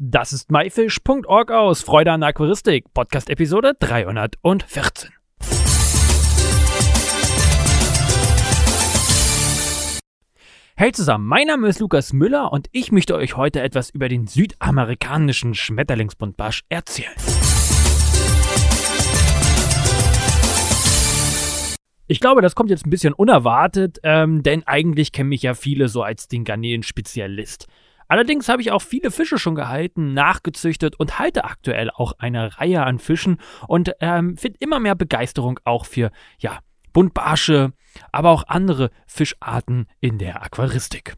Das ist myfish.org aus Freude an Aquaristik, Podcast Episode 314. Hey zusammen, mein Name ist Lukas Müller und ich möchte euch heute etwas über den südamerikanischen Schmetterlingsbuntbarsch erzählen. Ich glaube, das kommt jetzt ein bisschen unerwartet, ähm, denn eigentlich kennen mich ja viele so als den Garnelen-Spezialist. Allerdings habe ich auch viele Fische schon gehalten, nachgezüchtet und halte aktuell auch eine Reihe an Fischen und ähm, finde immer mehr Begeisterung auch für, ja, Buntbarsche, aber auch andere Fischarten in der Aquaristik.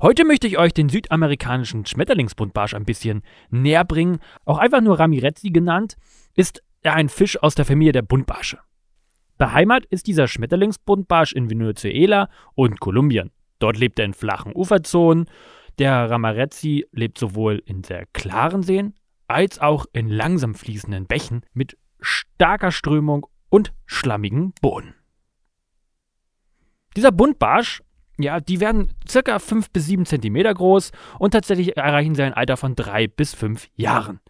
Heute möchte ich euch den südamerikanischen Schmetterlingsbuntbarsch ein bisschen näher bringen. Auch einfach nur Ramirezzi genannt, ist er ein Fisch aus der Familie der Buntbarsche. Beheimat ist dieser Schmetterlingsbuntbarsch in Venezuela und Kolumbien. Dort lebt er in flachen Uferzonen. Der Ramarezzi lebt sowohl in sehr klaren Seen als auch in langsam fließenden Bächen mit starker Strömung und schlammigen Boden. Dieser Buntbarsch, ja, die werden circa 5 bis 7 cm groß und tatsächlich erreichen sie ein Alter von 3 bis 5 Jahren.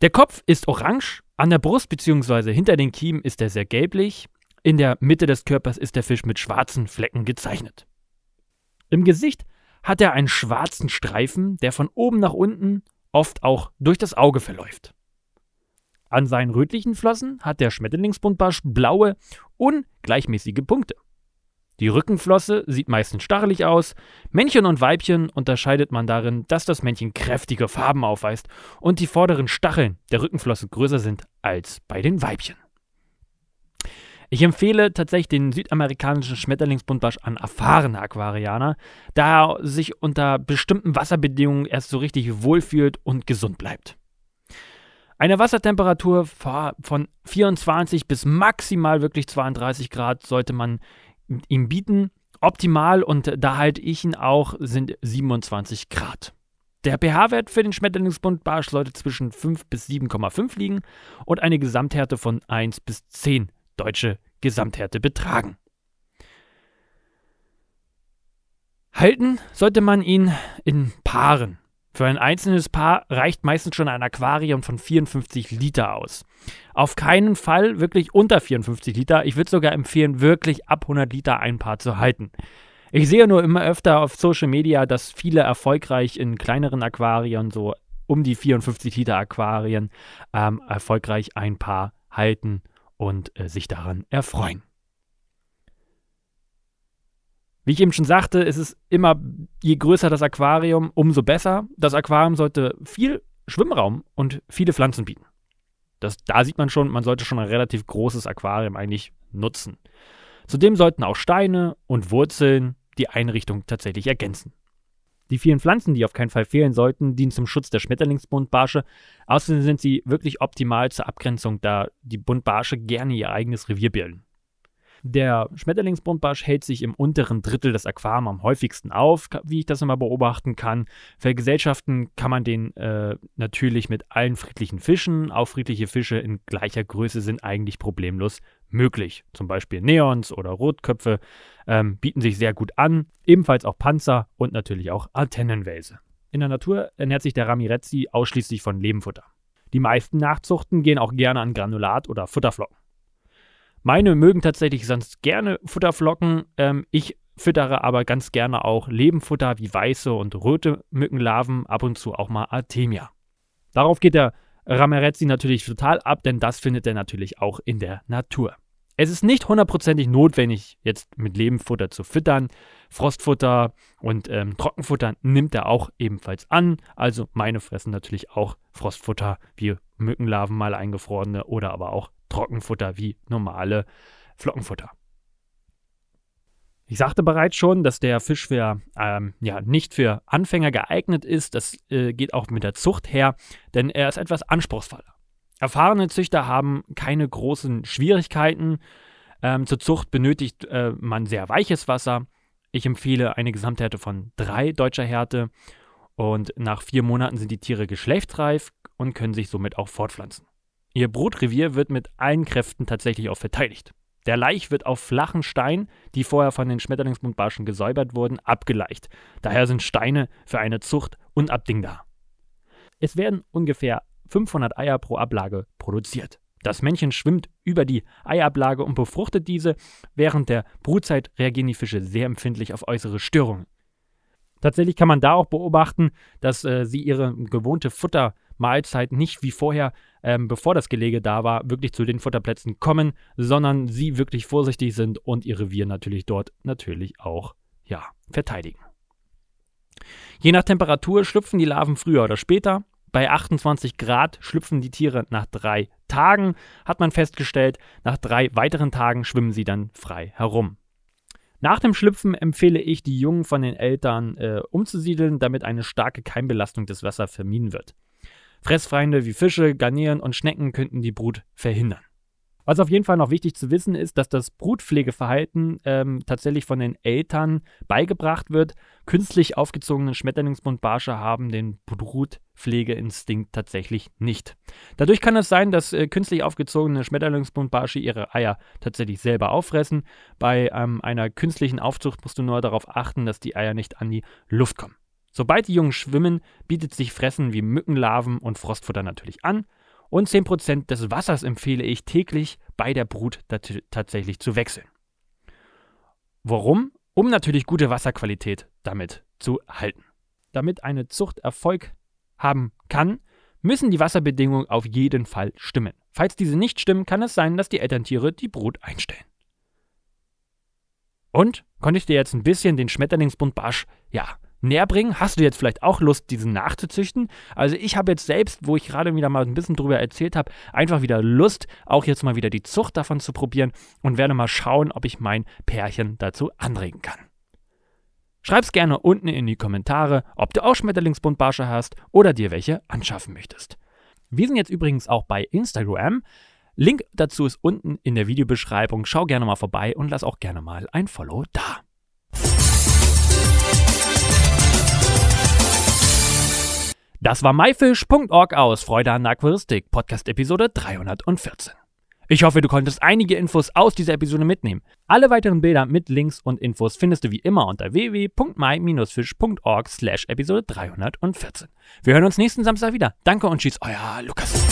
Der Kopf ist orange an der Brust bzw. hinter den Kiemen ist er sehr gelblich. In der Mitte des Körpers ist der Fisch mit schwarzen Flecken gezeichnet. Im Gesicht hat er einen schwarzen Streifen, der von oben nach unten oft auch durch das Auge verläuft. An seinen rötlichen Flossen hat der Schmetterlingsbuntbarsch blaue, ungleichmäßige Punkte. Die Rückenflosse sieht meistens stachelig aus. Männchen und Weibchen unterscheidet man darin, dass das Männchen kräftige Farben aufweist und die vorderen Stacheln der Rückenflosse größer sind als bei den Weibchen. Ich empfehle tatsächlich den südamerikanischen Schmetterlingsbuntbarsch an erfahrene Aquarianer, da er sich unter bestimmten Wasserbedingungen erst so richtig wohlfühlt und gesund bleibt. Eine Wassertemperatur von 24 bis maximal wirklich 32 Grad sollte man ihm bieten. Optimal und da halte ich ihn auch sind 27 Grad. Der pH-Wert für den Schmetterlingsbuntbarsch sollte zwischen 5 bis 7,5 liegen und eine Gesamthärte von 1 bis 10 deutsche Gesamthärte betragen. Halten sollte man ihn in Paaren. Für ein einzelnes Paar reicht meistens schon ein Aquarium von 54 Liter aus. Auf keinen Fall wirklich unter 54 Liter. Ich würde sogar empfehlen, wirklich ab 100 Liter ein Paar zu halten. Ich sehe nur immer öfter auf Social Media, dass viele erfolgreich in kleineren Aquarien, so um die 54 Liter Aquarien, ähm, erfolgreich ein Paar halten und äh, sich daran erfreuen. Wie ich eben schon sagte, ist es immer, je größer das Aquarium, umso besser. Das Aquarium sollte viel Schwimmraum und viele Pflanzen bieten. Das, da sieht man schon, man sollte schon ein relativ großes Aquarium eigentlich nutzen. Zudem sollten auch Steine und Wurzeln die Einrichtung tatsächlich ergänzen. Die vielen Pflanzen, die auf keinen Fall fehlen sollten, dienen zum Schutz der Schmetterlingsbuntbarsche. Außerdem sind sie wirklich optimal zur Abgrenzung, da die Buntbarsche gerne ihr eigenes Revier bilden. Der Schmetterlingsbuntbarsch hält sich im unteren Drittel des Aquariums am häufigsten auf, wie ich das immer beobachten kann. Vergesellschaften kann man den äh, natürlich mit allen friedlichen Fischen. Auch friedliche Fische in gleicher Größe sind eigentlich problemlos möglich. Zum Beispiel Neons oder Rotköpfe ähm, bieten sich sehr gut an. Ebenfalls auch Panzer und natürlich auch Antennenwälse. In der Natur ernährt sich der Ramirezzi ausschließlich von Lebenfutter. Die meisten Nachzuchten gehen auch gerne an Granulat oder Futterflocken. Meine mögen tatsächlich sonst gerne Futterflocken. Ähm, ich füttere aber ganz gerne auch Lebenfutter wie weiße und rote Mückenlarven, ab und zu auch mal Artemia. Darauf geht der Ramerezzi natürlich total ab, denn das findet er natürlich auch in der Natur. Es ist nicht hundertprozentig notwendig, jetzt mit Lebenfutter zu füttern. Frostfutter und ähm, Trockenfutter nimmt er auch ebenfalls an. Also meine fressen natürlich auch Frostfutter wie Mückenlarven mal eingefrorene oder aber auch Trockenfutter wie normale Flockenfutter. Ich sagte bereits schon, dass der Fisch für, ähm, ja, nicht für Anfänger geeignet ist. Das äh, geht auch mit der Zucht her, denn er ist etwas anspruchsvoller. Erfahrene Züchter haben keine großen Schwierigkeiten. Ähm, zur Zucht benötigt äh, man sehr weiches Wasser. Ich empfehle eine Gesamthärte von drei deutscher Härte. Und nach vier Monaten sind die Tiere geschlechtsreif und können sich somit auch fortpflanzen. Ihr Brutrevier wird mit allen Kräften tatsächlich auch verteidigt. Der Laich wird auf flachen Steinen, die vorher von den Schmetterlingsbuntbarschen gesäubert wurden, abgeleicht. Daher sind Steine für eine Zucht unabdingbar. Es werden ungefähr 500 Eier pro Ablage produziert. Das Männchen schwimmt über die Eiablage und befruchtet diese. Während der Brutzeit reagieren die Fische sehr empfindlich auf äußere Störungen. Tatsächlich kann man da auch beobachten, dass äh, sie ihre gewohnte Futtermahlzeit nicht wie vorher, ähm, bevor das Gelege da war, wirklich zu den Futterplätzen kommen, sondern sie wirklich vorsichtig sind und ihr Revier natürlich dort natürlich auch ja, verteidigen. Je nach Temperatur schlüpfen die Larven früher oder später. Bei 28 Grad schlüpfen die Tiere nach drei Tagen, hat man festgestellt. Nach drei weiteren Tagen schwimmen sie dann frei herum. Nach dem Schlüpfen empfehle ich, die Jungen von den Eltern äh, umzusiedeln, damit eine starke Keimbelastung des Wassers vermieden wird. Fressfeinde wie Fische, Garnelen und Schnecken könnten die Brut verhindern. Was auf jeden Fall noch wichtig zu wissen ist, dass das Brutpflegeverhalten ähm, tatsächlich von den Eltern beigebracht wird. Künstlich aufgezogene Schmetterlingsbuntbarsche haben den Brutpflegeinstinkt tatsächlich nicht. Dadurch kann es sein, dass äh, künstlich aufgezogene Schmetterlingsbuntbarsche ihre Eier tatsächlich selber auffressen. Bei ähm, einer künstlichen Aufzucht musst du nur darauf achten, dass die Eier nicht an die Luft kommen. Sobald die Jungen schwimmen, bietet sich Fressen wie Mückenlarven und Frostfutter natürlich an. Und 10% des Wassers empfehle ich täglich bei der Brut tatsächlich zu wechseln. Warum? Um natürlich gute Wasserqualität damit zu halten. Damit eine Zucht Erfolg haben kann, müssen die Wasserbedingungen auf jeden Fall stimmen. Falls diese nicht stimmen, kann es sein, dass die Elterntiere die Brut einstellen. Und? Konnte ich dir jetzt ein bisschen den Schmetterlingsbuntbarsch, ja, näher bringen? Hast du jetzt vielleicht auch Lust, diesen nachzuzüchten? Also ich habe jetzt selbst, wo ich gerade wieder mal ein bisschen drüber erzählt habe, einfach wieder Lust, auch jetzt mal wieder die Zucht davon zu probieren und werde mal schauen, ob ich mein Pärchen dazu anregen kann. Schreib's gerne unten in die Kommentare, ob du auch Schmetterlingsbuntbarsche hast oder dir welche anschaffen möchtest. Wir sind jetzt übrigens auch bei Instagram. Link dazu ist unten in der Videobeschreibung. Schau gerne mal vorbei und lass auch gerne mal ein Follow da. Das war myfish.org aus Freude an der Aquaristik, Podcast Episode 314. Ich hoffe, du konntest einige Infos aus dieser Episode mitnehmen. Alle weiteren Bilder mit Links und Infos findest du wie immer unter www.my-fish.org slash Episode 314. Wir hören uns nächsten Samstag wieder. Danke und tschüss, euer Lukas.